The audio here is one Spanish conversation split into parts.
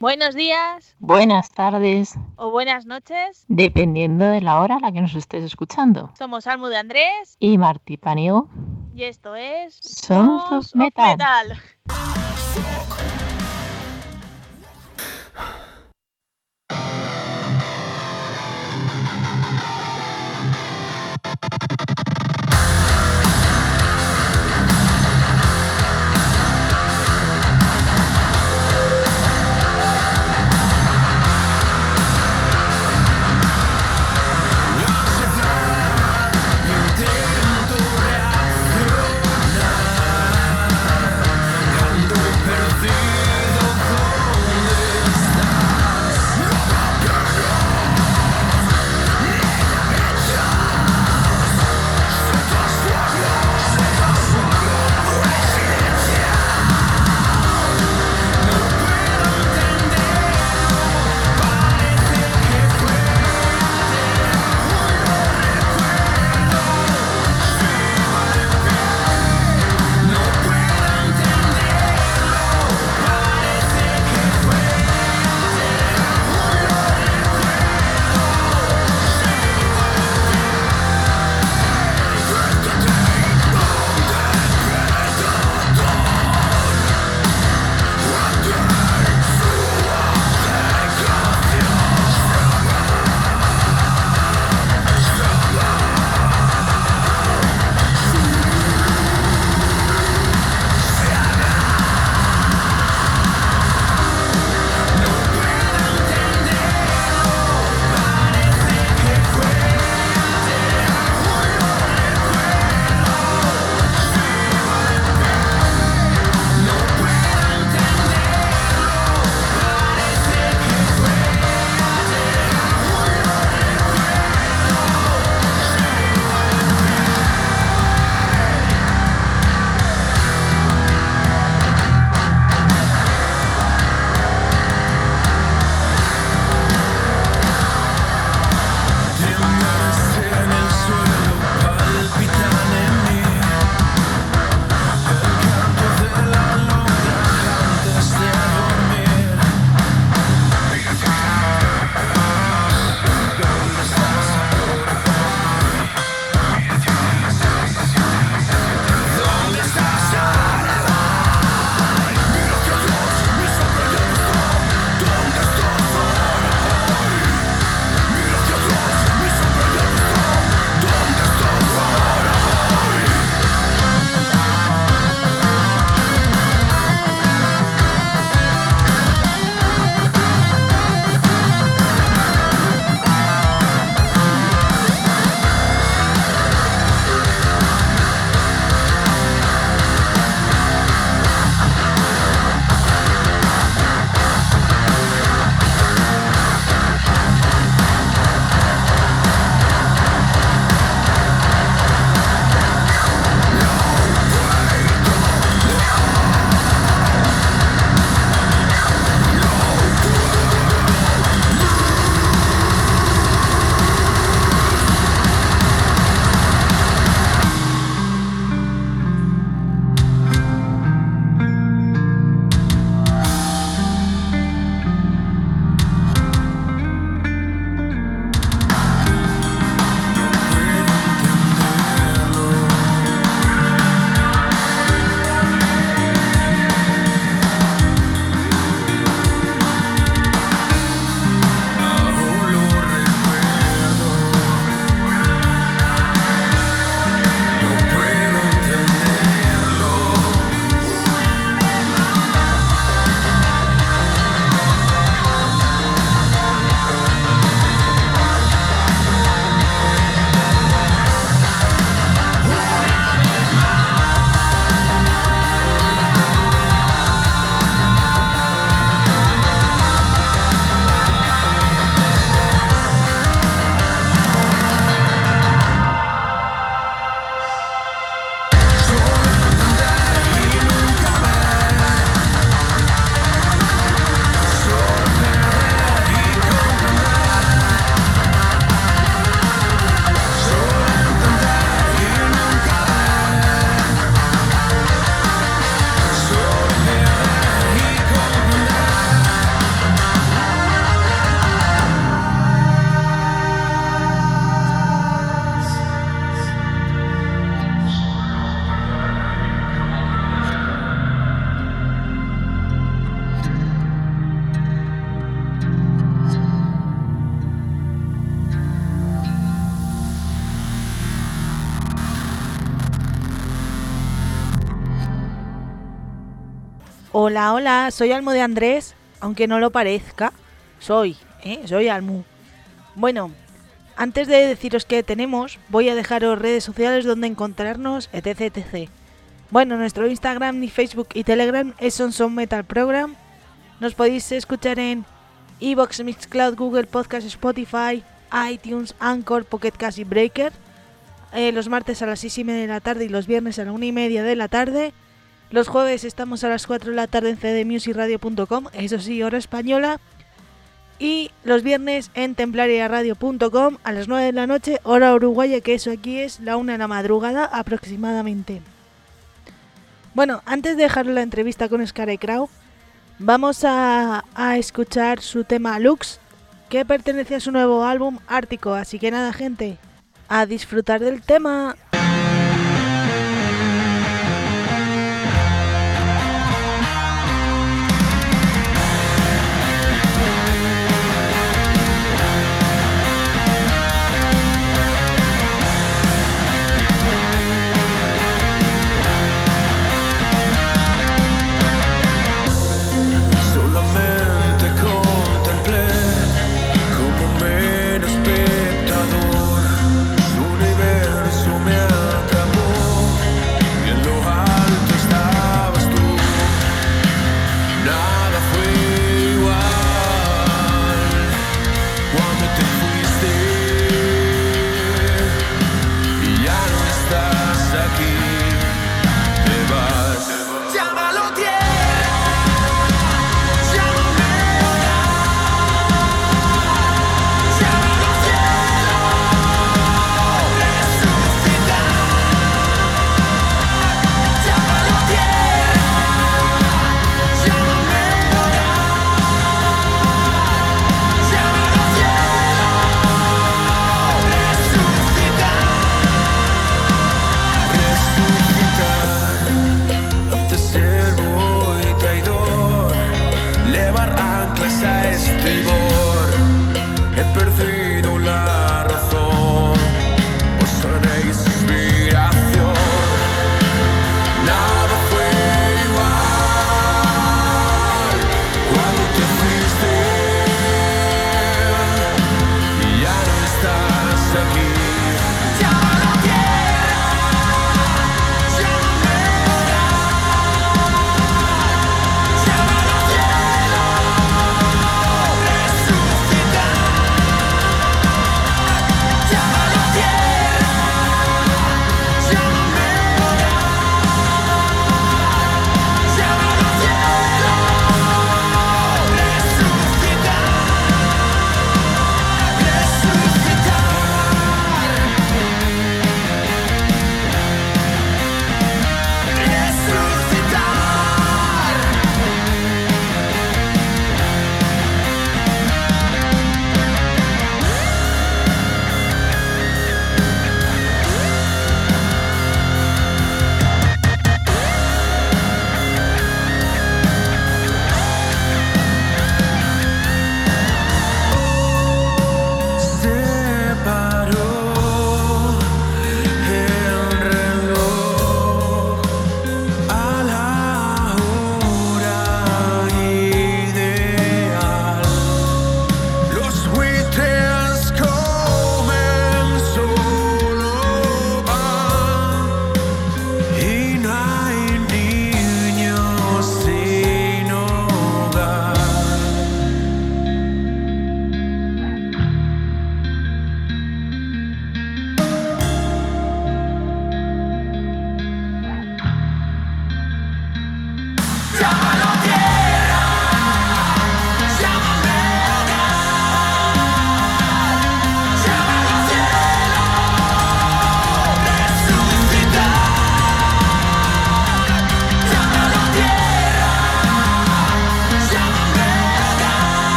Buenos días Buenas tardes, o buenas noches. dependiendo de la hora a la que nos estés escuchando. Somos Almu de Andrés Y Martí Paniego, y esto es Sons of Sons Metal. Metal. Hola, hola, soy Almo de Andrés, aunque no lo parezca. Soy, ¿eh? Soy Almu. Bueno, antes de deciros qué tenemos, voy a dejaros redes sociales donde encontrarnos, etc, etc. Bueno, nuestro Instagram, ni Facebook y Telegram es Son Metal Program. Nos podéis escuchar en Evox, Mixcloud, Google Podcast, Spotify, iTunes, Anchor, Pocket Cast y Breaker. Eh, los martes a las 6 y media de la tarde y los viernes a la 1 y media de la tarde. Los jueves estamos a las 4 de la tarde en cdmusicradio.com, eso sí, hora española. Y los viernes en templariaradio.com a las 9 de la noche, hora uruguaya, que eso aquí es la 1 de la madrugada aproximadamente. Bueno, antes de dejar la entrevista con Scary Crow, vamos a, a escuchar su tema Lux, que pertenece a su nuevo álbum Ártico. Así que nada, gente, a disfrutar del tema.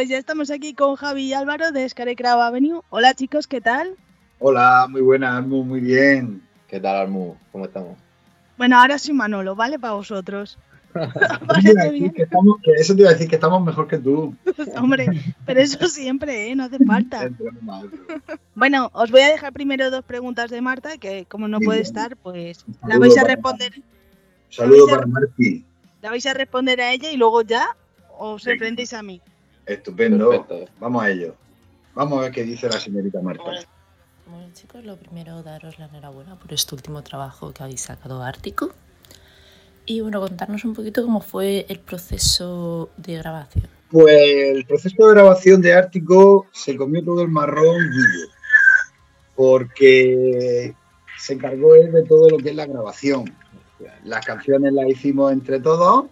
Pues ya estamos aquí con Javi y Álvaro de Scarecrow Avenue. Hola chicos, ¿qué tal? Hola, muy buena, Almu, muy bien. ¿Qué tal, Almu? ¿Cómo estamos? Bueno, ahora soy Manolo, ¿vale? Para vosotros. Eso te iba a decir bien. que estamos- que eso te iba a decir que estamos mejor que tú. Hombre, pero eso siempre, ¿eh? No hace falta. Bueno, os voy a dejar primero dos preguntas de Marta, que como no puede bien. estar, pues la vais a responder, Saludo Avisa- para Marti. la vais a responder a ella y luego ya os enfrentéis a mí. Estupendo. Perfecto. Vamos a ello. Vamos a ver qué dice la señorita Marta. Bueno chicos, lo primero daros la enhorabuena por este último trabajo que habéis sacado Ártico. Y bueno, contarnos un poquito cómo fue el proceso de grabación. Pues el proceso de grabación de Ártico se comió todo el marrón Guille, porque se encargó él de todo lo que es la grabación. Las canciones las hicimos entre todos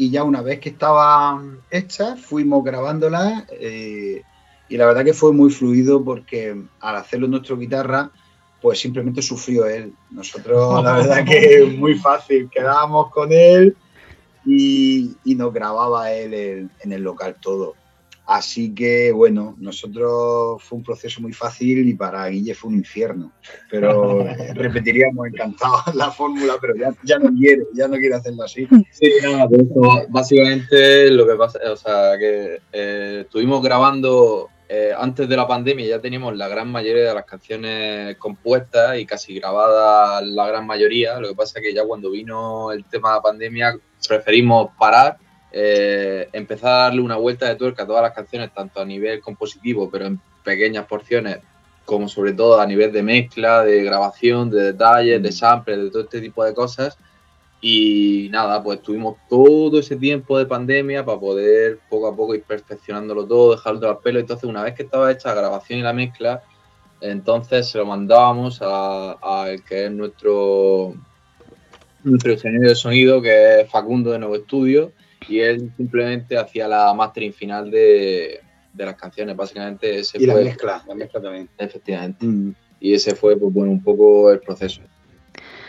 y ya una vez que estaban hechas fuimos grabándolas eh, y la verdad que fue muy fluido porque al hacerlo en nuestra guitarra pues simplemente sufrió él. Nosotros la verdad que es muy fácil, quedábamos con él y, y nos grababa él en, en el local todo. Así que bueno, nosotros fue un proceso muy fácil y para Guille fue un infierno. Pero repetiríamos encantados la fórmula, pero ya, ya no quiere, ya no quiere hacerlo así. Sí, nada, por eso, básicamente lo que pasa, o sea, que eh, estuvimos grabando eh, antes de la pandemia, ya teníamos la gran mayoría de las canciones compuestas y casi grabadas la gran mayoría. Lo que pasa es que ya cuando vino el tema de la pandemia preferimos parar, eh, empezar a darle una vuelta de tuerca a todas las canciones, tanto a nivel compositivo, pero en pequeñas porciones, como sobre todo a nivel de mezcla, de grabación, de detalles, de samples, de todo este tipo de cosas. Y nada, pues tuvimos todo ese tiempo de pandemia para poder poco a poco ir perfeccionándolo todo, dejarlo al pelo. Entonces, una vez que estaba hecha la grabación y la mezcla, entonces se lo mandábamos a- al que es nuestro, nuestro ingeniero de sonido, que es Facundo de Nuevo Estudio, y él simplemente hacía la mastering final de, de las canciones. Básicamente, ese Y la fue. mezcla, la mezcla también. Efectivamente. Mm. Y ese fue, pues bueno, un poco el proceso.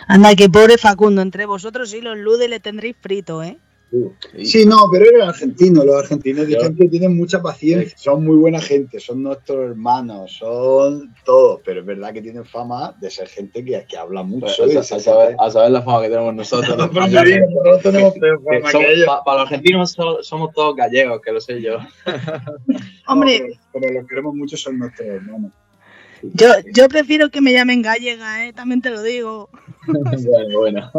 Anda, que pobre Facundo, entre vosotros y los Lude le tendréis frito, ¿eh? Sí, no, pero era argentino. Los argentinos dicen que tienen mucha paciencia. Son muy buena gente, son nuestros hermanos, son todos. Pero es verdad que tienen fama de ser gente que, que habla mucho. Pues, a, saber, a saber la fama que tenemos nosotros. los Nosotros españoles. no tenemos peor Que fama somos- que ellos. pa- para los argentinos so- somos todos gallegos, que lo sé yo. Hombre, No, pero, pero los queremos mucho, son nuestros hermanos. yo, yo prefiero que me llamen gallega, ¿eh? También te lo digo. bueno,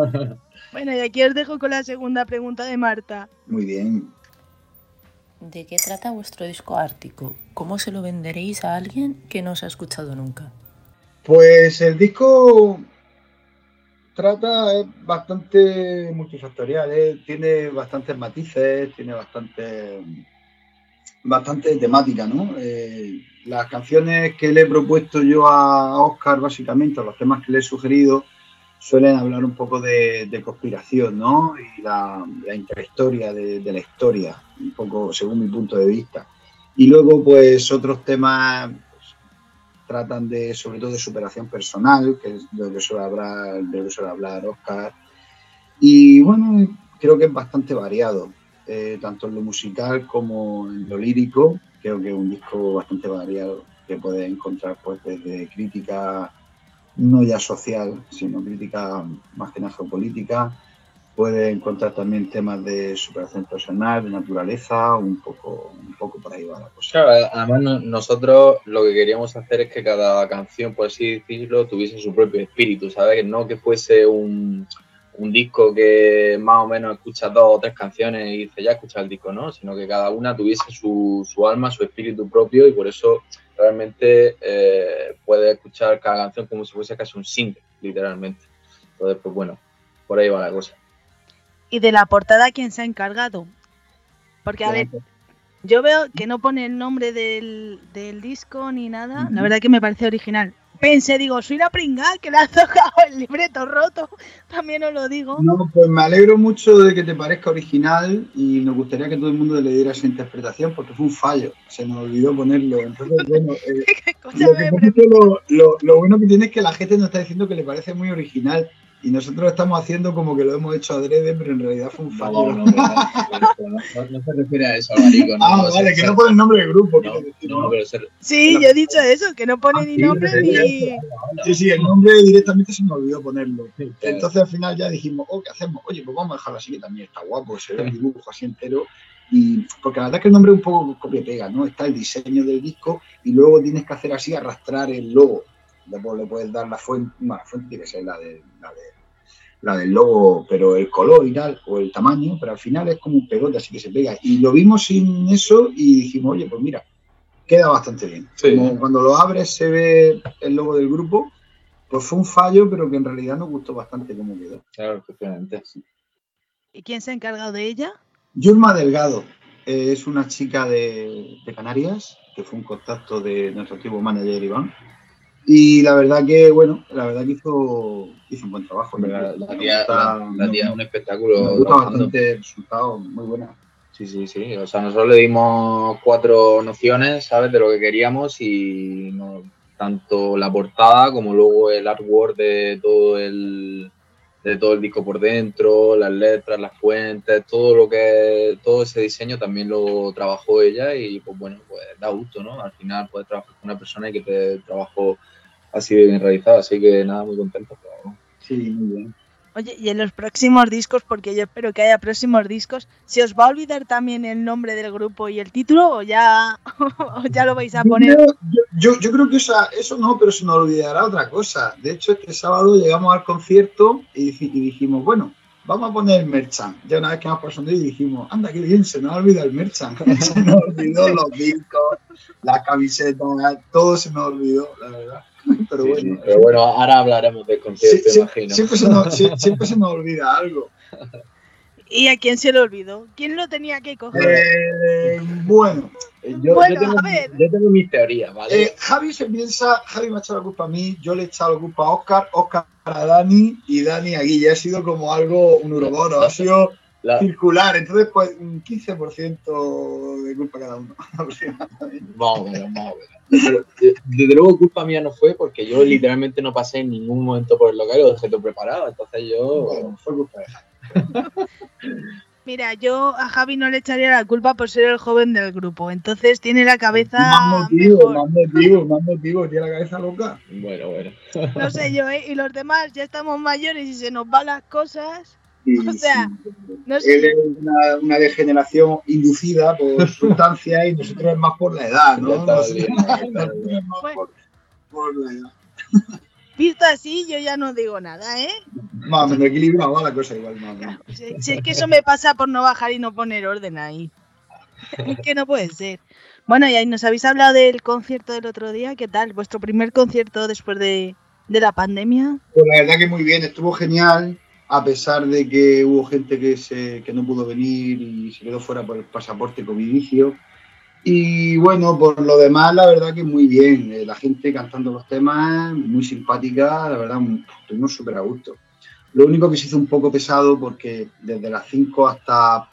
bueno. Y aquí os dejo con la segunda pregunta de Marta. Muy bien. ¿De qué trata vuestro disco Ártico? ¿Cómo se lo venderéis a alguien que no os ha escuchado nunca? Pues el disco trata, es bastante multifactorial, ¿eh? tiene bastantes matices, tiene bastante, bastante temática, ¿no? Eh, las canciones que le he propuesto yo a Oscar, básicamente, o los temas que le he sugerido, suelen hablar un poco de, de conspiración, ¿no? Y la, la intrahistoria de, de la historia, un poco según mi punto de vista. Y luego, pues, otros temas pues, tratan de, sobre todo, de superación personal, que es de lo que suele hablar, de lo que suele hablar Oscar. Y bueno, creo que es bastante variado, eh, tanto en lo musical como en lo lírico. Creo que es un disco bastante variado que puedes encontrar pues desde crítica no ya social, sino crítica más que nada geopolítica. Puedes encontrar también temas de superación personal, de naturaleza, un poco, un poco por ahí va la cosa. Claro, además no- nosotros lo que queríamos hacer es que cada canción, por así decirlo, tuviese su propio espíritu, ¿sabes? No que fuese un, un disco que más o menos escucha dos o tres canciones y dice ya escucha el disco, ¿no? Sino que cada una tuviese su, su alma, su espíritu propio y por eso realmente eh, puedes escuchar cada canción como si fuese casi un single, literalmente. Entonces, pues bueno, por ahí va la cosa. Y de la portada, ¿quién se ha encargado? Porque, a ver, yo veo que no pone el nombre del, del disco ni nada. La verdad que me parece original. Pensé, digo, soy la pringada que le ha tocado el libreto roto. También os lo digo. No, pues me alegro mucho de que te parezca original y nos gustaría que todo el mundo le diera esa interpretación porque fue un fallo, se nos olvidó ponerlo. Entonces, bueno, eh, lo, que bueno que tiene es que la gente nos está diciendo que le parece muy original y nosotros estamos haciendo como que lo hemos hecho adrede, pero en realidad fue un fallo. No, no, no, no, no se refiere a eso, Alvarico. No, ah, no, vale, que no pone el nombre del grupo. no, Sí, yo he dicho eso, que no pone Ah, ni sí, nombre ni. Sí, sí, el nombre directamente se me olvidó ponerlo. Entonces al final ya dijimos, oh, ¿qué hacemos? Oye, pues vamos a dejarlo así, que también está guapo, se ve el dibujo así entero. Y porque la verdad es que el nombre es un poco copia-pega, ¿no? Está el diseño del disco y luego tienes que hacer así, arrastrar el logo. Después le puedes dar la fuente, bueno, la fuente tiene que ser la, de, la, de, la del logo, pero el color y tal, o el tamaño, pero al final es como un pegote, así que se pega. Y lo vimos sin eso y dijimos, oye, pues mira, queda bastante bien. Sí. Como cuando lo abres se ve el logo del grupo, pues fue un fallo, pero que en realidad nos gustó bastante cómo quedó. Claro, efectivamente. ¿Y quién se ha encargado de ella? Yurma Delgado eh, es una chica de, de Canarias, que fue un contacto de nuestro antiguo manager Iván. Y la verdad que, bueno, la verdad que hizo, hizo un buen trabajo. La, la Me tía, gusta- la, la tía es un me espectáculo. gusta trabajando. bastante el resultado, muy buena. Sí, sí, sí. O sea, nosotros le dimos cuatro nociones, ¿sabes? De lo que queríamos y no- tanto la portada como luego el artwork de todo el de todo el disco por dentro, las letras, las fuentes, todo lo que todo ese diseño también lo trabajó ella y pues bueno, pues da gusto, ¿no? Al final puedes trabajar con una persona y que te trabajo así de bien realizado, así que nada, muy contento. pero- Sí, muy bien. Oye, y en los próximos discos, porque yo espero que haya próximos discos, ¿se os va a olvidar también el nombre del grupo y el título o ya, o ya lo vais a poner? Yo, yo, yo creo que esa- eso no, pero se nos olvidará otra cosa. De hecho, este sábado llegamos al concierto y, y dijimos, bueno, vamos a poner el merchant. Ya una vez que hemos pasado y dijimos, anda, qué bien, se nos ha olvidado el merchant. se nos olvidó los discos, las camisetas, todo se nos olvidó, la verdad. Pero Sí, bueno, sí. Pero bueno, ahora hablaremos del sí- concierto, sí- imagino. siempre, se nos, sí- siempre se nos olvida algo. ¿Y a quién se le olvidó? ¿Quién lo tenía que coger? Eh, bueno, Yo, Bueno, yo tengo, a ver. yo tengo mis teorías, ¿vale? Eh, Javi se piensa, Javi me ha echado la culpa a mí, yo le he echado la culpa a Oscar, Oscar a Dani y Dani a Guille. Ha sido como algo, un uroboro, ha sido La- circular. Entonces, pues un 15% de culpa cada uno. aproximadamente. Más o menos, más o menos. Pero, de- Desde luego culpa mía no fue porque yo literalmente no pasé en ningún momento por el local y lo dejé todo preparado. Entonces yo... Bueno, fue culpa de Javi. Mira, yo a Javi no le echaría la culpa por ser el joven del grupo, entonces tiene la cabeza Más motivo, mejor. más motivo, más motivo. Tiene la cabeza loca. Bueno, bueno. No sé yo, ¿eh? Y los demás ya estamos mayores y se nos van las cosas. Y, O sea, sí, No él sé. es una, una degeneración inducida por sustancias y nosotros es más por la edad, ¿no? Ya estaba Nosotros- liando, ya estaba nosotros es más Bueno. por, por la edad. Visto así, yo ya no digo nada, ¿eh? Más menos equilibrado va la cosa igual, más. Si, si es que eso me pasa por no bajar y no poner orden ahí. Es que no puede ser. Bueno, y ahí nos habéis hablado del concierto del otro día. ¿Qué tal? ¿Vuestro primer concierto después de, de la pandemia? Pues la verdad que muy bien, estuvo genial, a pesar de que hubo gente que, no pudo venir y se quedó fuera por el pasaporte covidicio. Y bueno, por lo demás, la verdad que muy bien, eh, la gente cantando los temas, muy simpática, la verdad, estuvimos súper a gusto. Lo único que se hizo un poco pesado porque desde las 5 hasta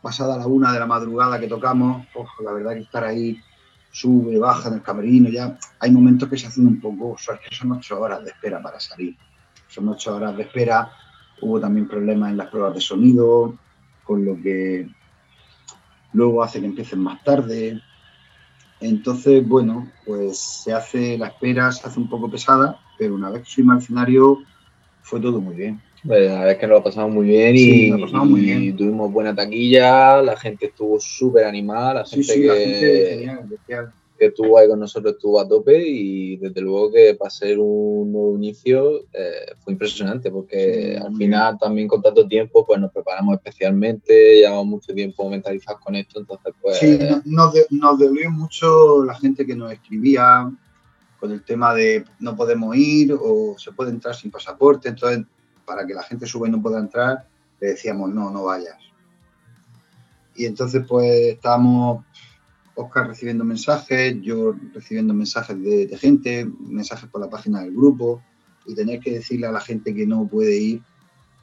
pasada la 1 de la madrugada que tocamos, ojo, la verdad que estar ahí sube, baja en el camerino, ya hay momentos que se hacen un poco, o sea, que son ocho horas de espera para salir. Son ocho horas de espera. Hubo también problemas en las pruebas de sonido, con lo que luego hace que empiecen más tarde. Entonces, bueno, pues se hace la espera, se hace un poco pesada, pero una vez que subimos al escenario fue todo muy bien. Pues la verdad es que nos lo pasamos muy bien Sí, y, nos lo pasamos muy y bien. tuvimos buena taquilla, la gente estuvo súper animada, la gente, sí, que, la gente genial, especial. Que estuvo ahí con nosotros estuvo a tope y desde luego que para ser un nuevo inicio eh, fue impresionante porque Sí, al final también con tanto tiempo pues nos preparamos especialmente, llevamos mucho tiempo mentalizados con esto, entonces pues Sí, no- nos, de- nos dolió mucho la gente que nos escribía con el tema de no podemos ir o se puede entrar sin pasaporte. Entonces, para que la gente suba y no pueda entrar, le decíamos, no, no vayas. Y entonces, pues estábamos, Oscar recibiendo mensajes, yo recibiendo mensajes de, de gente, mensajes por la página del grupo, y tener que decirle a la gente que no puede ir,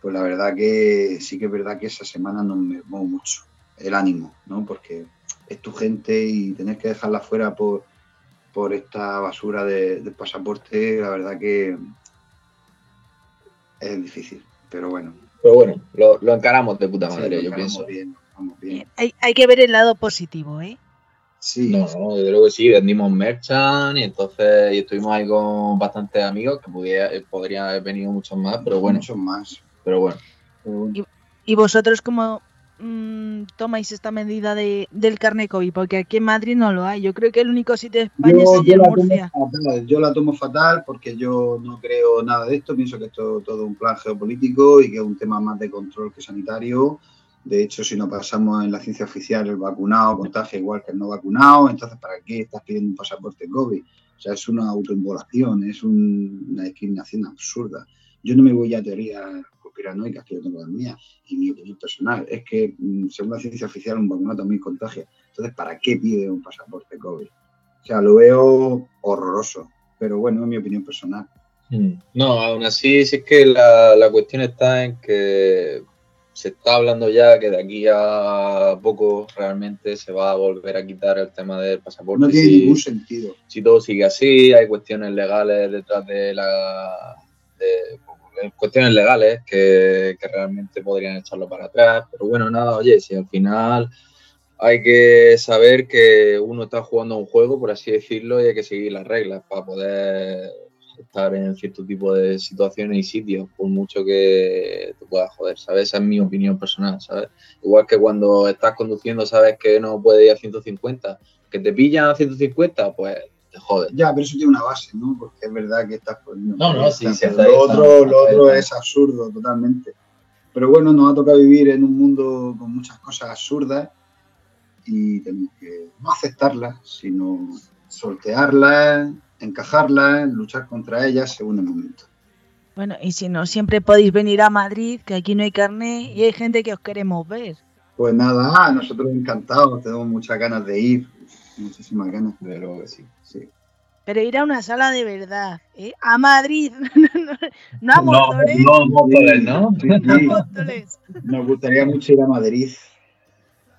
pues la verdad que sí que es verdad que esa semana nos mermó mucho el ánimo, ¿no? Porque es tu gente y tener que dejarla fuera por, por esta basura de, del pasaporte, la verdad que es difícil. Pero bueno. Pero bueno, lo, lo encaramos de puta sí, madre, lo yo pienso. bien, vamos bien. Hay, hay que ver el lado positivo, ¿eh? Sí, No, no, yo creo que sí, vendimos merchant y entonces y estuvimos ahí con bastantes amigos que pudiera, podrían haber venido muchos más, pero bueno, muchos más. pero bueno. ¿Y vosotros cómo mm, tomáis esta medida de, del carne COVID? Porque aquí en Madrid no lo hay. Yo creo que el único sitio de España Yo, es yo en Murcia. fatal, yo la tomo fatal porque yo no creo nada de esto. Pienso que esto es todo un plan geopolítico y que es un tema más de control que sanitario. De hecho, si nos pasamos en la ciencia oficial, el vacunado contagia igual que el no vacunado. Entonces, ¿para qué estás pidiendo un pasaporte COVID? O sea, es una autoinvolación, es un- una discriminación absurda. Yo no me voy a teorías conspiranoicas que yo tengo las mías y mi opinión personal. Es que, mm, según la ciencia oficial, un vacunado también contagia. Entonces, ¿para qué pide un pasaporte COVID? O sea, lo veo horroroso. Pero bueno, es mi opinión personal. Mm. No, aún así, sí es que la, la cuestión está en que se está hablando ya que de aquí a poco realmente se va a volver a quitar el tema del pasaporte. No tiene si- ningún sentido. si todo sigue así, hay cuestiones legales detrás de la. de- cuestiones legales que, que realmente podrían echarlo para atrás. Pero bueno, nada, oye, si al final hay que saber que uno está jugando un juego, por así decirlo, y hay que seguir las reglas para poder estar en cierto tipo de situaciones y sitios, por mucho que te pueda joder, ¿sabes? Esa es mi opinión personal, ¿sabes? Igual que cuando estás conduciendo sabes que no puedes ir a 150, que te pillan a 150, pues te jodes. Ya, pero eso tiene una base, ¿no? Porque es verdad que estás poniendo. No, no, sí, sí, lo está, otro, lo otro es absurdo totalmente. Pero bueno, nos ha tocado vivir en un mundo con muchas cosas absurdas y tenemos que no aceptarlas, sino sortearlas, encajarlas, luchar contra ellas según el momento. Bueno, y si no, siempre podéis venir a Madrid, que aquí no hay carne y hay gente que os queremos ver. Pues nada, nosotros encantados, tenemos muchas ganas de ir, muchísimas ganas. De luego que sí. Sí. Pero ir a una sala de verdad, ¿eh? A Madrid, no a Móstoles, no, Móstoles, ¿no? Sí, no a sí. Móstoles. Nos gustaría mucho ir a Madrid.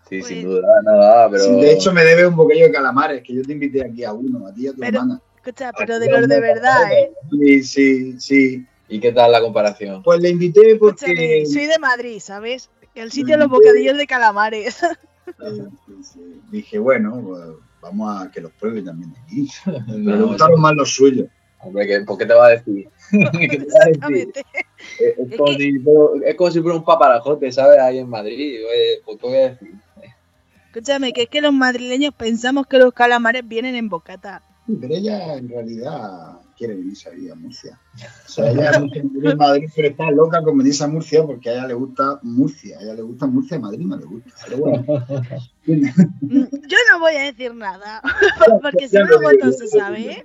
Sí, Pues- sin duda, nada, pero. Sí, de hecho, me debe un bocadillo de calamares, que yo te invité aquí a uno, a ti y a tu Pero- hermana. Escucha, pero de los de verdad, ¿eh? Sí, sí, sí. ¿Y qué tal la comparación? Pues le invité porque Escúchame, soy de Madrid, ¿sabes? El sitio de los bocadillos de calamares. dije, bueno, pues, vamos a que los pruebe también de aquí. Le No, gustaron más los suyos. Hombre, ¿qué- ¿por qué te va a decir? Es, como si, pero- es como si fuera un paparajote, ¿sabes? Ahí en Madrid. Oye, pues, ¿qué voy a decir? Escúchame, que es que los madrileños pensamos que los calamares vienen en bocata. Pero ella en realidad quiere venirse a vivir a Murcia. O sea, ella Madrid, pero está loca con venirse a Murcia porque a ella le gusta Murcia. A ella le gusta Murcia, a Madrid no le gusta. Pero bueno. Mm, Yo no voy a decir nada, porque si no luego no se sabe. ¿eh?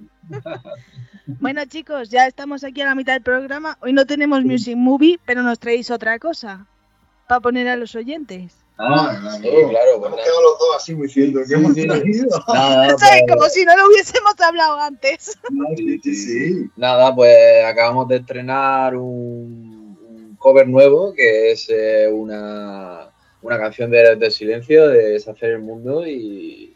Bueno, chicos, ya estamos aquí a la mitad del programa. Hoy no tenemos Music Movie, pero nos traéis otra cosa para poner a los oyentes. Ah, sí, claro, pues Hemos nada. quedado los dos así diciendo que hemos sí. Nada, pues- Como si no lo hubiésemos hablado antes. Sí, sí, sí. Nada, pues acabamos de estrenar un, un cover nuevo que es eh, una, una canción de del Silencio de Deshacer el Mundo y,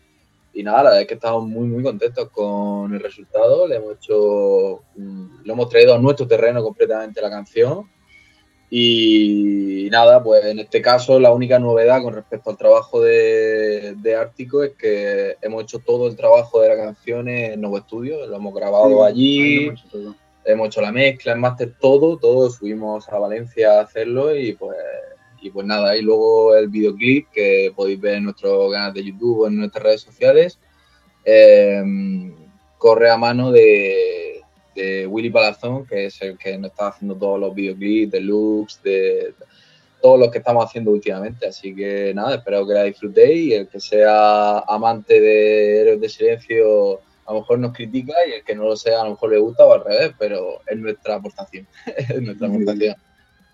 y nada, la verdad es que estamos muy muy contentos con el resultado. Le hemos hecho, lo hemos traído a nuestro terreno completamente la canción y nada, pues en este caso la única novedad con respecto al trabajo de, de Ártico es que hemos hecho todo el trabajo de la canción en Nuevo Estudio, lo hemos grabado allí, hemos hecho todo. hemos hecho la mezcla, el máster, todo, todo, subimos a Valencia a hacerlo y pues, y pues nada, y luego el videoclip que podéis ver en nuestro canal de YouTube o en nuestras redes sociales, eh, corre a mano de, de Willy Palazón, que es el que nos está haciendo todos los videoclips, de looks, de todos los que estamos haciendo últimamente. Así que nada, espero que la disfrutéis y el que sea amante de Héroes de Silencio a lo mejor nos critica y el que no lo sea a lo mejor le gusta o al revés, pero es nuestra aportación. es nuestra aportación.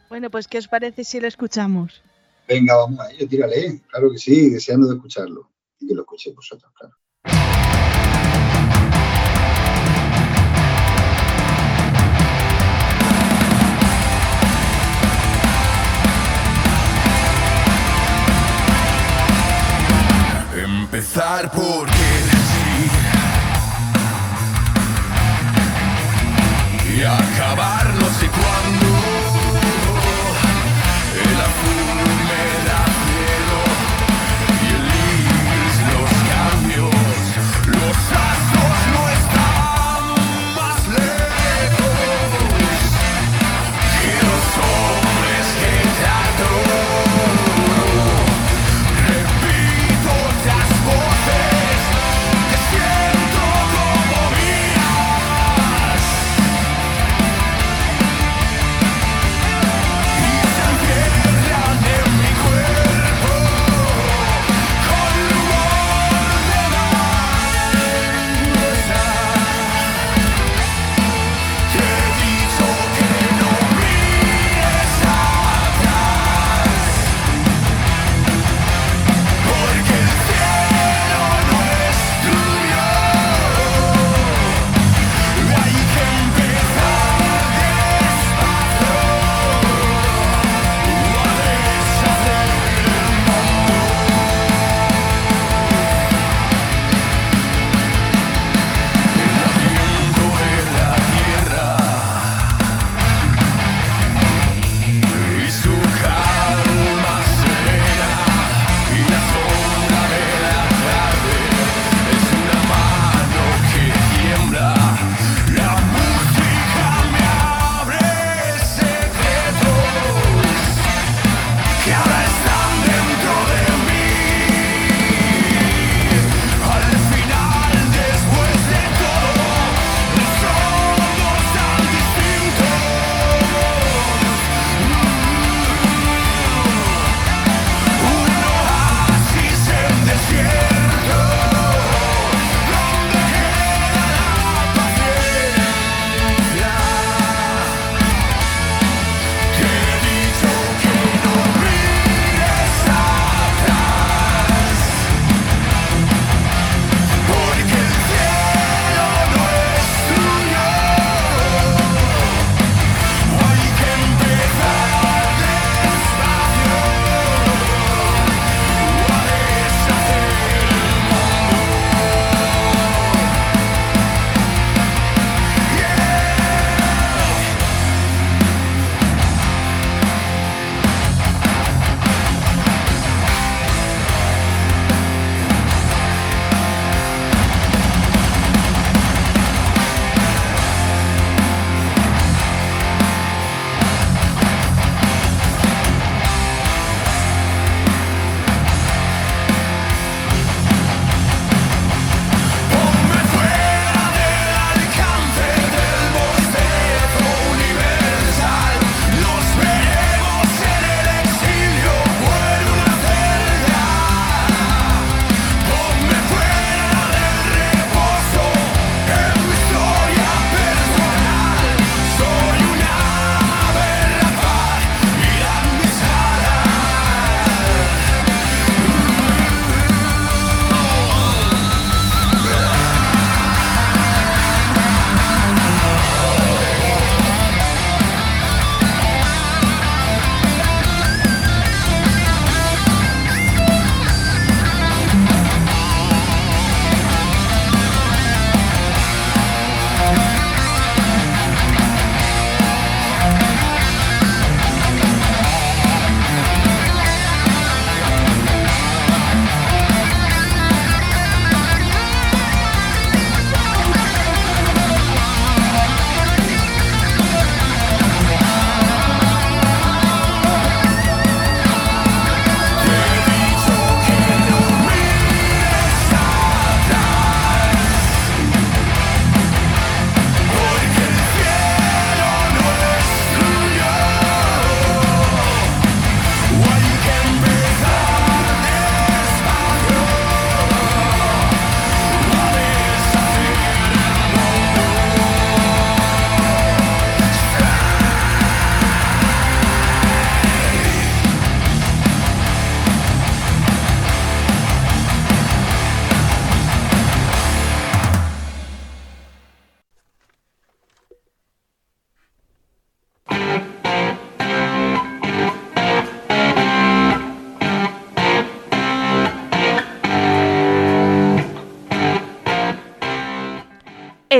Bueno, pues ¿qué os parece si lo escuchamos? Venga, vamos a ello, tírale. Claro que sí, deseando de escucharlo. Y que lo escuchéis vosotros, claro. Empezar porque sí y acabar no sé cuándo.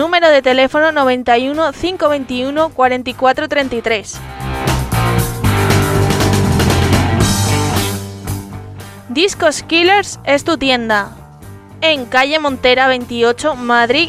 Número de teléfono 91 521 4433. Discos Killers es tu tienda. En calle Montera 28, Madrid.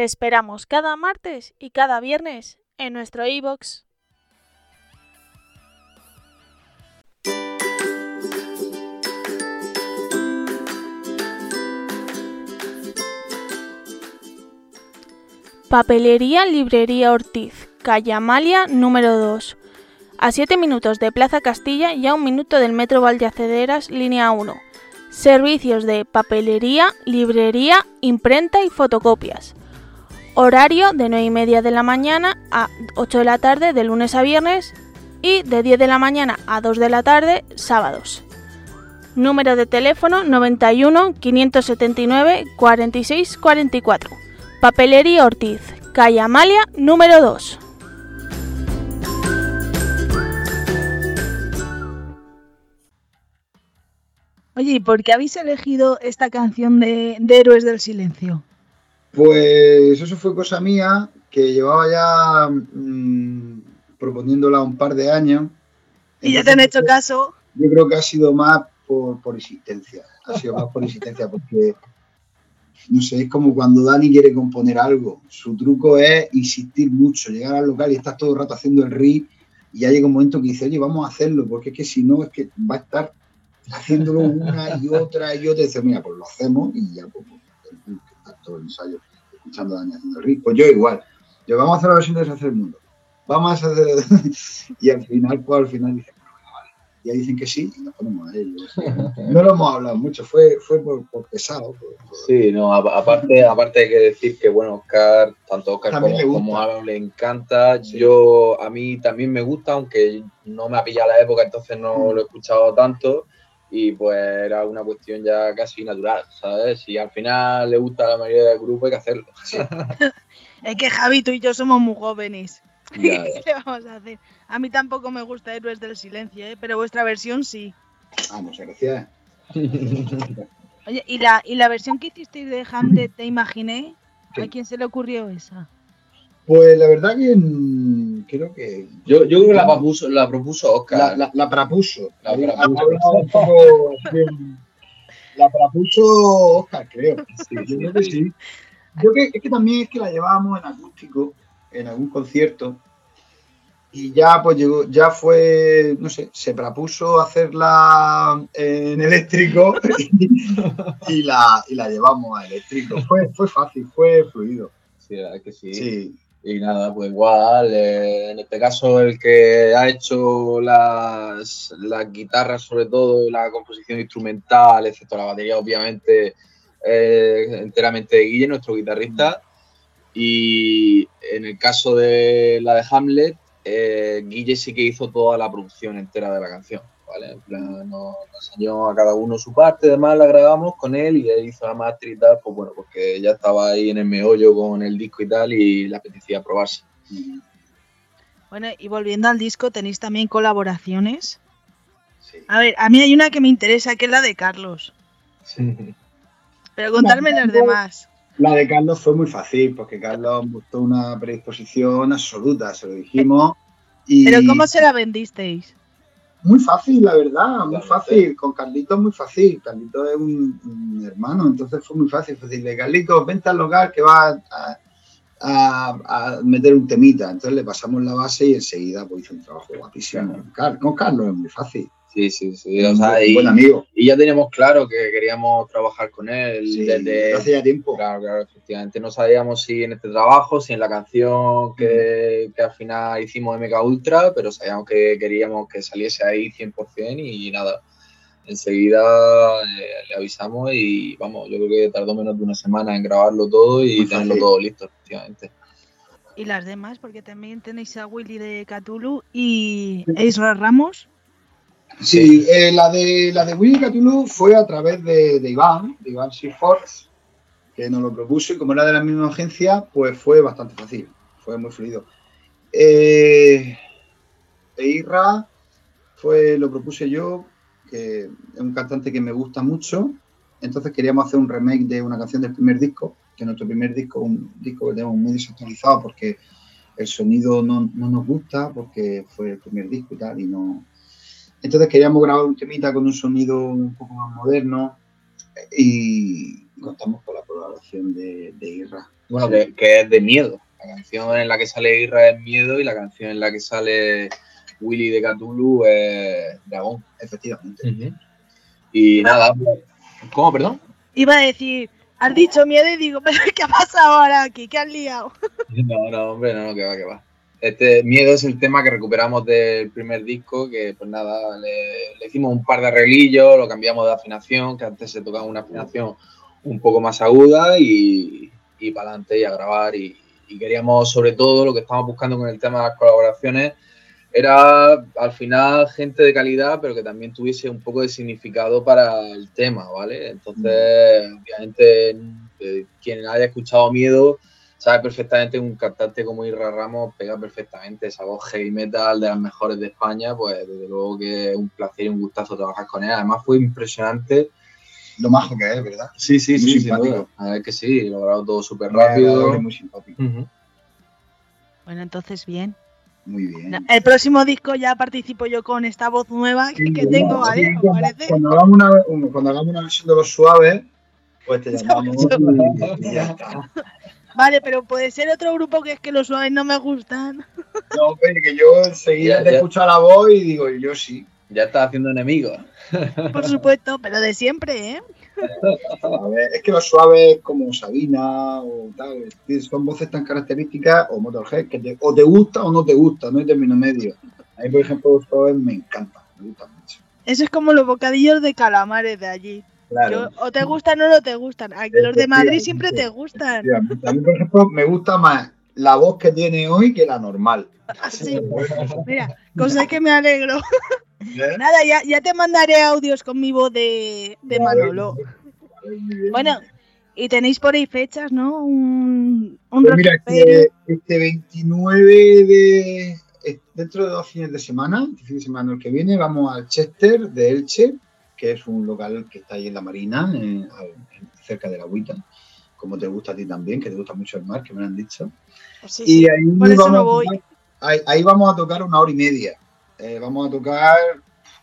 Te esperamos cada martes y cada viernes en nuestro iBox. Papelería Librería Ortiz, calle Amalia número 2. A 7 minutos de Plaza Castilla y a un minuto del Metro Valdeacederas, línea 1. Servicios de papelería, librería, imprenta y fotocopias. Horario de 9 y media de la mañana a 8 de la tarde de lunes a viernes y de 10 de la mañana a 2 de la tarde sábados. Número de teléfono 91 579 46 44. Papelería Ortiz, calle Amalia número 2. Oye, ¿y por qué habéis elegido esta canción de, de Héroes del Silencio? Pues eso fue cosa mía, que llevaba ya mm, proponiéndola un par de años. Y ya te han hecho caso. Yo creo que ha sido más por, por insistencia. Ha sido más por insistencia porque, no sé, es como cuando Dani quiere componer algo. Su truco es insistir mucho, llegar al local y estás todo el rato haciendo el riff y ya llega un momento que dice, oye, vamos a hacerlo, porque es que si no, es que va a estar haciéndolo una y otra y otra. Y dice, mira, pues lo hacemos y ya, pues, todo el ensayo escuchando a Dani haciendo el. Pues yo igual. Yo, vamos a hacer la versión de Deshacer el Mundo. Vamos a hacer... y al final, pues al final dice, bueno, vale. Ya dicen que sí y nos ponemos a ello. No lo hemos hablado mucho, fue, fue por, por pesado. por- por- Sí, no, aparte, aparte hay que decir que, bueno, Oscar, tanto Oscar También como, como Álvaro le encanta. Sí. Yo, a mí también me gusta, aunque no me ha pillado la época, entonces no Mm. lo he escuchado tanto. Y pues era una cuestión ya casi natural, ¿sabes? Si al final le gusta a la mayoría del grupo, hay que hacerlo. Es que Javi, tú y yo somos muy jóvenes. Ya, ¿Qué le vamos a hacer? A mí tampoco me gusta Héroes del Silencio, ¿eh? pero vuestra versión sí. Ah, muchas gracias. Oye, ¿y la, ¿y la versión que hicisteis de Hamlet, te imaginé? Sí. ¿A quién se le ocurrió esa? Pues la verdad que mm, creo que Yo, yo creo que la propuso, la propuso Oscar. la, la, la propuso. La propuso. La propuso Oscar, creo. Sí, yo creo que sí. Yo que, es que también es que la llevábamos en acústico, en algún concierto. Y ya pues llegó, ya fue, no sé, se propuso hacerla en eléctrico y, la, y la llevamos a eléctrico. Fue, fue fácil, fue fluido. Sí, la verdad es que sí. Sí, Y nada, pues igual, en este caso el que ha hecho las, las guitarras, sobre todo la composición instrumental, excepto la batería, obviamente, eh, enteramente de Guille, nuestro guitarrista. Y en el caso de la de Hamlet, eh, Guille sí que hizo toda la producción entera de la canción. ¿Vale? En plan, nos, nos enseñó a cada uno su parte, además la grabamos con él y él hizo la master y tal, pues bueno, porque ya estaba ahí en el meollo con el disco y tal y le apetecía probarse. Bueno, y volviendo al disco, tenéis también colaboraciones. sí. A ver, a mí hay una que me interesa, que es la de Carlos. Pero contadme las demás. La de Carlos fue muy fácil, porque Carlos mostró una predisposición absoluta, se lo dijimos. Y Pero ¿cómo se la vendisteis? Muy fácil, la verdad, muy fácil. Con Carlitos muy fácil. Carlitos es un, un hermano, entonces fue muy fácil. Fue decirle, Carlitos, vente al local que va a, a- a meter un temita. Entonces le pasamos la base y enseguida pues, hizo un trabajo guapísimo. Car- con Carlos es muy fácil. Sí, sí, sí. O un sea, buen- y, buen amigo. y ya teníamos claro que queríamos trabajar con él Sí, desde hace ya tiempo. Claro, claro, efectivamente. No sabíamos si en este trabajo, si en la canción que, que al final hicimos MK Ultra, pero sabíamos que queríamos que saliese ahí 100% y nada. Enseguida eh, le avisamos y vamos, yo creo que tardó menos de una semana en grabarlo todo y Muy tenerlo fácil. todo listo, efectivamente. Y las demás, porque también tenéis a Willy de Cthulhu y a Israel Ramos. Sí, eh, la de la de Willy Cthulhu fue a través de, de Iván, de Iván Seaforth, que nos lo propuso y como era de la misma agencia, pues fue bastante fácil, fue muy fluido. Eh, e Irra fue, lo propuse yo, que es un cantante que me gusta mucho, entonces queríamos hacer un remake de una canción del primer disco, que nuestro primer disco, un disco que tenemos muy desactualizado porque el sonido no, no nos gusta, porque fue el primer disco y tal, y no, entonces queríamos grabar un temita con un sonido un poco más moderno y contamos con la colaboración de, de Irra. Bueno, que, que es de miedo. La canción en la que sale Irra es miedo y la canción en la que sale Willy de Cthulhu es Dragón. Efectivamente. Y nada, ¿cómo, perdón? Iba a decir, has dicho miedo y digo, pero ¿qué ha pasado ahora aquí? ¿Qué has liado? No, no, hombre, no, no, que va, que va. Este Miedo es el tema que recuperamos del primer disco, que pues nada, le, le hicimos un par de arreglillos, lo cambiamos de afinación, que antes se tocaba una afinación un poco más aguda y, y para adelante y a grabar. Y, y queríamos, sobre todo, lo que estábamos buscando con el tema de las colaboraciones, era al final gente de calidad, pero que también tuviese un poco de significado para el tema, ¿vale? Entonces, obviamente, eh, quien haya escuchado Miedo sabe perfectamente un cantante como Irra Ramos pega perfectamente esa voz heavy metal de las mejores de España, pues desde luego que es un placer y un gustazo trabajar con él. Además fue impresionante. Lo majo que es, ¿verdad? Sí, sí, Muy sí, simpático. duda. A ver que sí, logrado todo súper rápido. Muy simpático. Bueno, entonces bien. Muy bien. El próximo disco ya participo yo con esta voz nueva que, Sí, tengo, ¿vale? sí, ¿Os cuando, parece? cuando hagamos una, cuando hagamos una versión de los suaves, pues te llamamos y ya está. Vale, pero puede ser otro grupo que es que los suaves no me gustan. No, que yo enseguida Ya, te ya. escucho la voz y digo, yo sí. Ya estás haciendo enemigos. Por supuesto, pero de siempre, ¿eh? A ver, es que los suaves como Sabina o tal, son voces tan características o Motorhead que te- o te gusta o no te gusta, no hay término medio. A mí, por ejemplo, los suaves me encantan, me gustan mucho. Eso es como los bocadillos de calamares de allí. Claro. Yo- o te gustan o no te gustan. Los de Madrid siempre te gustan. A mí, por ejemplo, me gusta más la voz que tiene hoy que la normal. Así. Mira, cosa que me alegro. ¿Eh? Nada, ya, ya te mandaré audios con mi voz de, de Manolo. Bueno, y tenéis por ahí fechas, ¿no? Un, un Pues mira, este, este 29 de. eh, Dentro de dos fines de semana, el fin de semana el que viene, vamos al Chester de Elche, que es un local que está ahí en la Marina, en- cerca de la Agüita, como te gusta a ti también, que te gusta mucho el mar, que me lo han dicho. Sí, Y sí. ahí Por eso vamos no a voy. tocar- ahí, ahí vamos a tocar una hora y media. Eh, vamos a tocar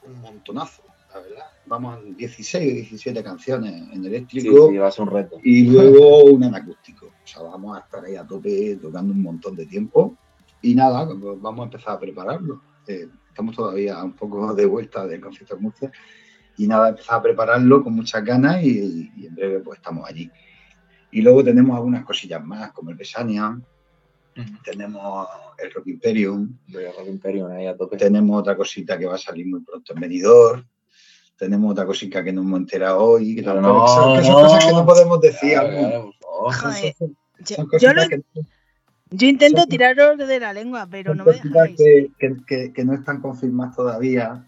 un montonazo, la verdad. Vamos a 16 o 17 canciones en Sí, eléctrico sí, va a ser un reto. y luego un en acústico. O sea, vamos a estar ahí a tope tocando un montón de tiempo. Y nada, pues vamos a empezar a prepararlo. Eh, estamos todavía un poco de vuelta del concierto de Murcia. Y nada, empezar a prepararlo con muchas ganas y, y en breve pues estamos allí. Y luego tenemos algunas cosillas más, como el Besania, tenemos el Rock Imperium, Voy a Rock Imperium ahí a tope. tenemos otra cosita que va a salir muy pronto en Benidorm. Tenemos otra cosita que no hemos enterado hoy. Que, no, son, que son no. cosas que no podemos decir. Claro. Joder, yo, son yo cositas lo- que, yo intento son- tiraros de la lengua, pero no me dejáis. que- que- que no están confirmadas todavía.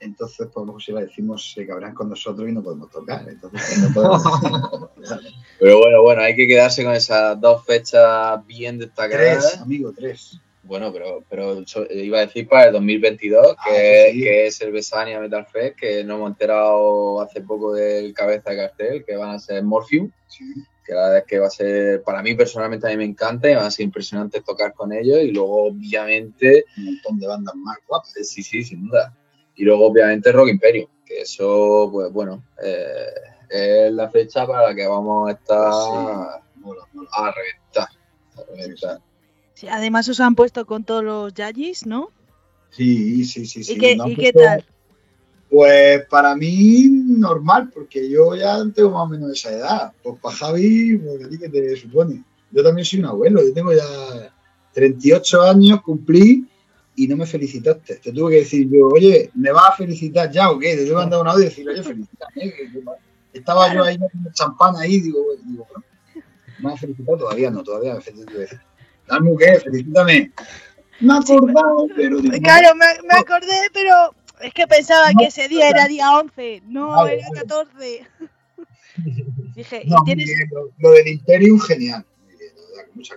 Entonces, pues si la decimos, se cabrán con nosotros y no podemos tocar. Entonces, pues, no podemos- Pero bueno, bueno, hay que quedarse con esas dos fechas bien tres, destacadas. amigo, tres. Bueno, pero, pero so- iba a decir para el 2022, que, Ah, sí. que es el Besania Metal Fest, que nos hemos enterado hace poco del cabeza de cartel, que van a ser Morpheum, Sí. que la verdad es que va a ser, para mí personalmente a mí me encanta y van a ser impresionantes tocar con ellos y luego obviamente, Un montón de bandas más guapas. eh, sí, sí, sin duda. Y luego obviamente Rock Imperium, que eso, pues bueno, eh, es la fecha para la que vamos a estar Sí. Mola, mola. a reventar. A reventar. Sí, además os han puesto con todos los yayis, ¿no? Sí, sí, sí. sí. ¿Y qué, ¿y qué tal? Pues para mí normal, porque yo ya tengo más o menos esa edad. Pues para Javi, pues a ti que te supone. Yo también soy un abuelo, yo tengo ya 38 años, cumplí y no me felicitaste. Te tuve que decir yo, oye, ¿me vas a felicitar ya o qué? Te tuve que mandar un audio y decir, oye, felicítame. que- Estaba yo ahí con champán ahí, digo, digo, bueno, ¿me has felicitado? Todavía no, todavía me felicito. Dame un qué, felicítame. Me he acordado, pero Claro, me, me acordé, pero es que pensaba No, que ese día era día 11, no, Vale, era vale. 14. Dije, ¿y No, muy tienes, lo, lo del Imperium, genial. La verdad, con mucha.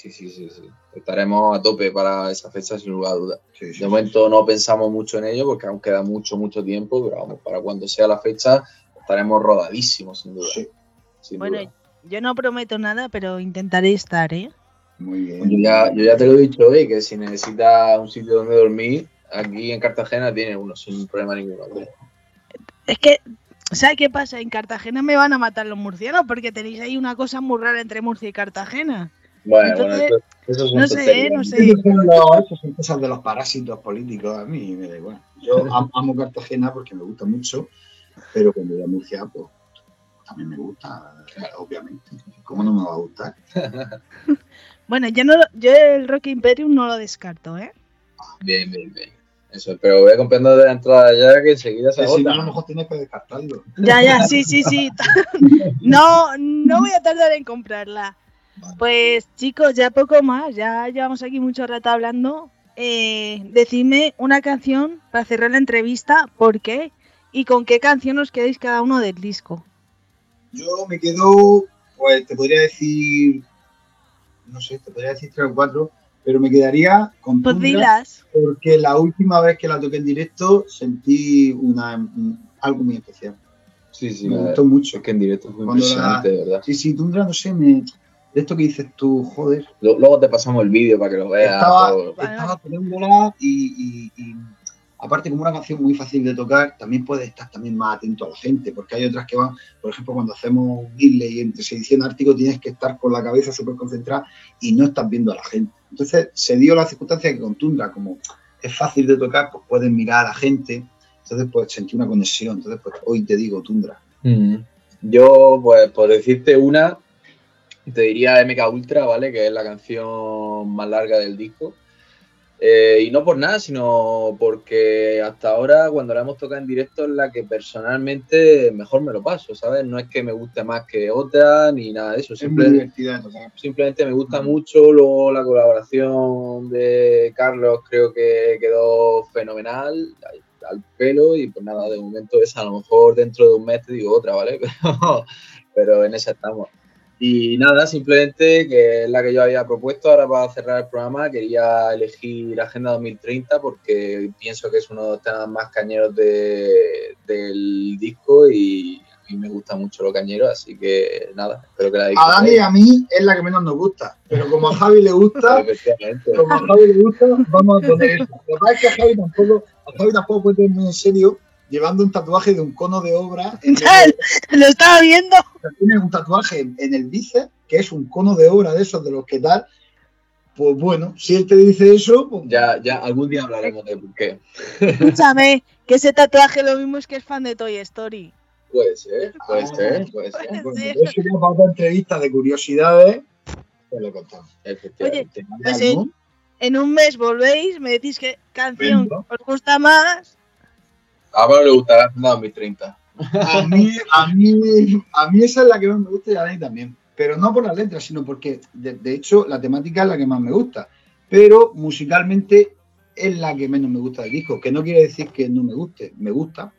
Sí, sí, sí, sí. Estaremos a tope para esa fecha sin lugar a. Sí, sí, De momento no pensamos mucho en ello porque aún queda mucho, mucho tiempo, pero vamos, para cuando sea la fecha estaremos rodadísimos, sin duda. Sí, sin Bueno, duda. yo no prometo nada, pero intentaré estar, ¿eh? muy bien. Yo ya, yo ya te lo he dicho hoy, que si necesitas un sitio donde dormir, aquí en Cartagena tienes uno, sin problema ninguno. Es que, ¿sabes qué pasa? En Cartagena me van a matar los murcianos porque tenéis ahí una cosa muy rara entre Murcia y Cartagena. Bueno, Entonces, bueno, eso, eso no sé, tonterías. no sé. Esos son, los- esos son cosas de los parásitos políticos, a mí me da igual. Yo am- amo Cartagena porque me gusta mucho, pero cuando voy a Murcia, pues también me gusta, claro, obviamente. ¿Cómo no me va a gustar? Bueno, yo, no, yo el Rock Imperium no lo descarto, ¿eh? Bien, bien, bien. Eso, pero voy comprando de la entrada ya que enseguida se Que si no, a agota. lo mejor tienes que descartarlo. Ya, ya, sí, sí, sí. No, no voy a tardar en comprarla. Pues chicos, ya poco más, ya llevamos aquí mucho rato hablando. Eh, decidme una canción para cerrar la entrevista, ¿por qué? ¿Y con qué canción os quedáis cada uno del disco? Yo me quedo, pues te podría decir, no sé, te podría decir tres o cuatro, pero me quedaría con Pues Tundra, dilas. porque la última vez que la toqué en directo sentí una, un- algo muy especial. Sí, sí, me la- gustó mucho. es que en directo es muy Cuando impresionante, de verdad. Sí, sí, Tundra, no sé, me, de esto que dices tú, joder, Luego te pasamos el vídeo para que lo veas. estaba, poniéndola y, y- y aparte como una canción muy fácil de tocar, también puedes estar también más atento a la gente, porque hay otras que van, por ejemplo, cuando hacemos un y entre sedición ártico tienes que estar con la cabeza súper concentrada y no estás viendo a la gente. Entonces se dio la circunstancia que con Tundra, como es fácil de tocar, pues puedes mirar a la gente, entonces pues sentí una conexión, entonces pues hoy te digo Tundra. Mm. Yo, pues, por decirte una, te diría MK Ultra, ¿vale? Que es la canción más larga del disco. Eh, y no por nada, sino porque hasta ahora, cuando la hemos tocado en directo, es la que personalmente mejor me lo paso, ¿sabes? No es que me guste más que otra, ni nada de eso. Es Simplemente, me gusta mucho. Luego la colaboración de Carlos creo que quedó fenomenal, al, pelo. Y pues nada, de momento esa, a lo mejor dentro de un mes te digo otra, ¿vale? Pero, pero en esa estamos. Y nada, simplemente que es la que yo había propuesto ahora para cerrar el programa. Quería elegir Agenda 2030 porque pienso que es uno de los temas más cañeros de- del disco y a mí me gusta mucho lo cañero, así que nada, espero que la A Dani y a mí es la que menos nos gusta, pero como a Javi le gusta, como a Javi le gusta, vamos a poner eso. Lo que pasa es que a Javi tampoco, a Javi tampoco puede tener muy en serio llevando un tatuaje de un cono de obra. Lo estaba viendo. tiene un tatuaje en, el bíceps, que es un cono de obra de esos de los que tal. Pues bueno, si él te dice eso, pues Ya, ya algún día hablaremos de por qué. Escúchame, que ese tatuaje lo mismo es que es fan de Toy Story. Puede ser, puede Ah, ser, puede ser. puede bueno, eso ya para otra entrevista de curiosidades, te lo contamos. Efectivamente. Pues en un mes volvéis, me decís qué canción os gusta más. A Pablo le gustará Agenda 2030. A mí, a mí, a mí esa es la que más me gusta y a Dani también. Pero no por las letras, sino porque, de, de hecho, la temática es la que más me gusta. Pero musicalmente es la que menos me gusta del disco. Que no quiere decir que no me guste, me gusta,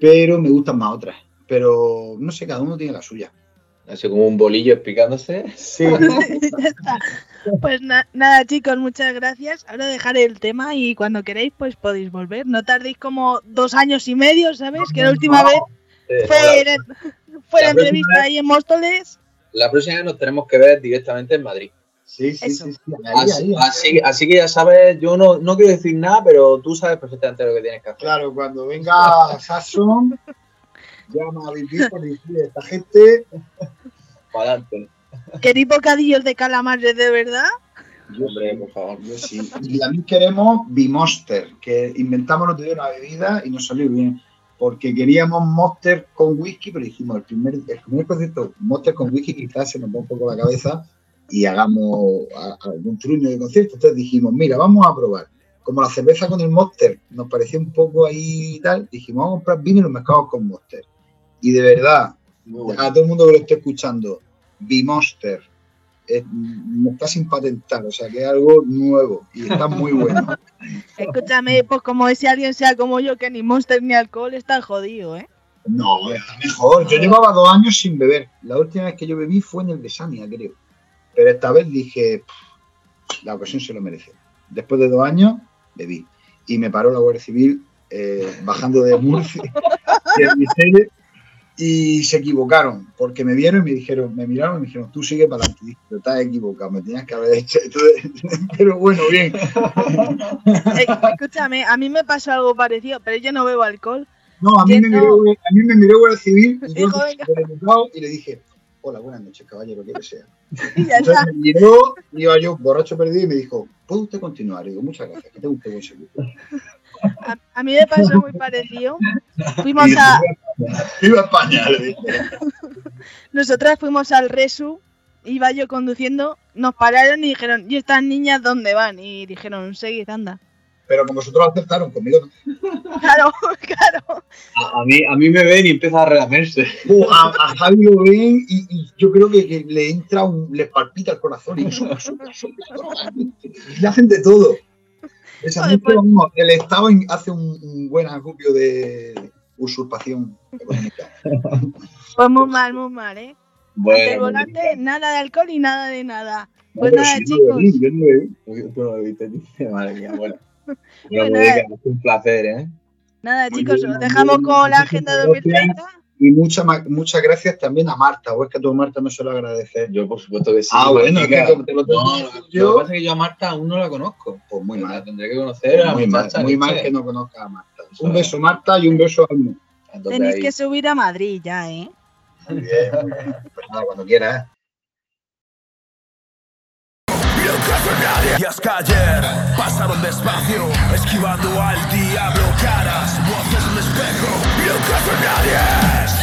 pero me gustan más otras. Pero no sé, cada uno tiene la suya. Así como un bolillo explicándose. Sí. Ya está. Pues na- nada, chicos, muchas gracias. Ahora dejaré el tema y cuando queréis, pues podéis volver. No tardéis como dos años y medio, ¿sabes? Que la última vez Eh, fue, hola. fue la La entrevista vez- ahí en Móstoles. La próxima vez nos tenemos que ver directamente en Madrid. Sí, sí, sí. sí. Ahí, Así, ahí, ahí. así, así que ya sabes, yo no, no quiero decir nada, pero tú sabes perfectamente lo que tienes que hacer. Claro, cuando venga Sasson, llama a Vivir y dice, esta gente. Para adelante. Queréis bocadillos de calamares de verdad. Hombre, por favor. Yo sí. Y también queremos Bimoster, que inventamos otro día una bebida y nos salió bien. Porque queríamos Monster con whisky, pero dijimos, el primer, el primer concepto, Monster con whisky, quizás se nos va un poco la cabeza y hagamos a- algún truño de concierto. Entonces dijimos, mira, vamos a probar. Como la cerveza con el Monster nos parecía un poco ahí y tal, dijimos, vamos a comprar vino y lo mezclamos con Monster. Y de verdad, bueno. a todo el mundo que lo esté escuchando, Bimoster es- no está sin patentar, o sea que es algo nuevo y está muy bueno. Escúchame, pues como ese alguien sea como yo, que ni Monster ni alcohol está jodido, ¿eh? No, está mejor. Yo llevaba dos años sin beber. La última vez que yo bebí fue en el de Sania, creo. Pero esta vez dije, "Pff, la ocasión se lo merece. Después de dos años, bebí. Y me paró la Guardia Civil eh, bajando de Murcia y y se equivocaron, porque me vieron y me dijeron, me miraron y me dijeron, tú sigue para adelante. Pero estás equivocado, me tenías que haber hecho. Entonces, pero bueno, bien. Eh, Escúchame, a mí me pasó algo parecido, pero yo no bebo alcohol. No, a mí, me miró, a mí me miró Guardia Civil y yo le dije, hola, buenas noches, caballero, que sea. Y ya Entonces está. me miró, iba yo borracho perdido y me dijo, ¿puede usted continuar? Y digo, muchas gracias, que tenga usted buen servicio. A, a mí me pasó muy parecido. Fuimos a, ¡Viva España! le dije. nosotras fuimos al Resu, iba yo conduciendo, nos pararon y dijeron, ¿y estas niñas dónde van? Y dijeron, seguid, anda. Pero como vosotros aceptaron conmigo, no. Claro, claro. A, a mí, a mí me ven y empieza a relamerse. Uh, a, a Javi lo ven y, y yo creo que, que le entra un, le palpita el corazón y sopla, sopla, le hacen de todo. Esa pues- vamos, el Estado hace un, un buen acopio de usurpación económica. Pues muy mal, muy mal, ¿eh? El Bueno, volante, nada de alcohol y nada de nada. Pues nada, si yo no chicos. bebí, yo no. Tú lo viste, tío. Madre mía, bueno. Pues, es un placer, ¿eh? Nada, Muy chicos, bien, os dejamos bien, con la agenda gracias. 2030. Y muchas muchas gracias también a Marta, o es que a tu Marta no se lo agradece. Yo, por supuesto que sí. Ah, bueno, es que te lo No, tengo lo, que lo yo- que pasa es que yo a Marta aún no la conozco. Pues muy La mal, tendré que conocer a muy mal, muy mal que no conozca a Marta. Un es. beso Marta y un beso a mí. Entonces, Tenéis que subir a Madrid ya, ¿eh? Muy bien, muy bien. Pues nada, cuando quieras. Días que ayer pasaron despacio, esquivando al diablo caras, voces en espejo, y nunca fue nadie.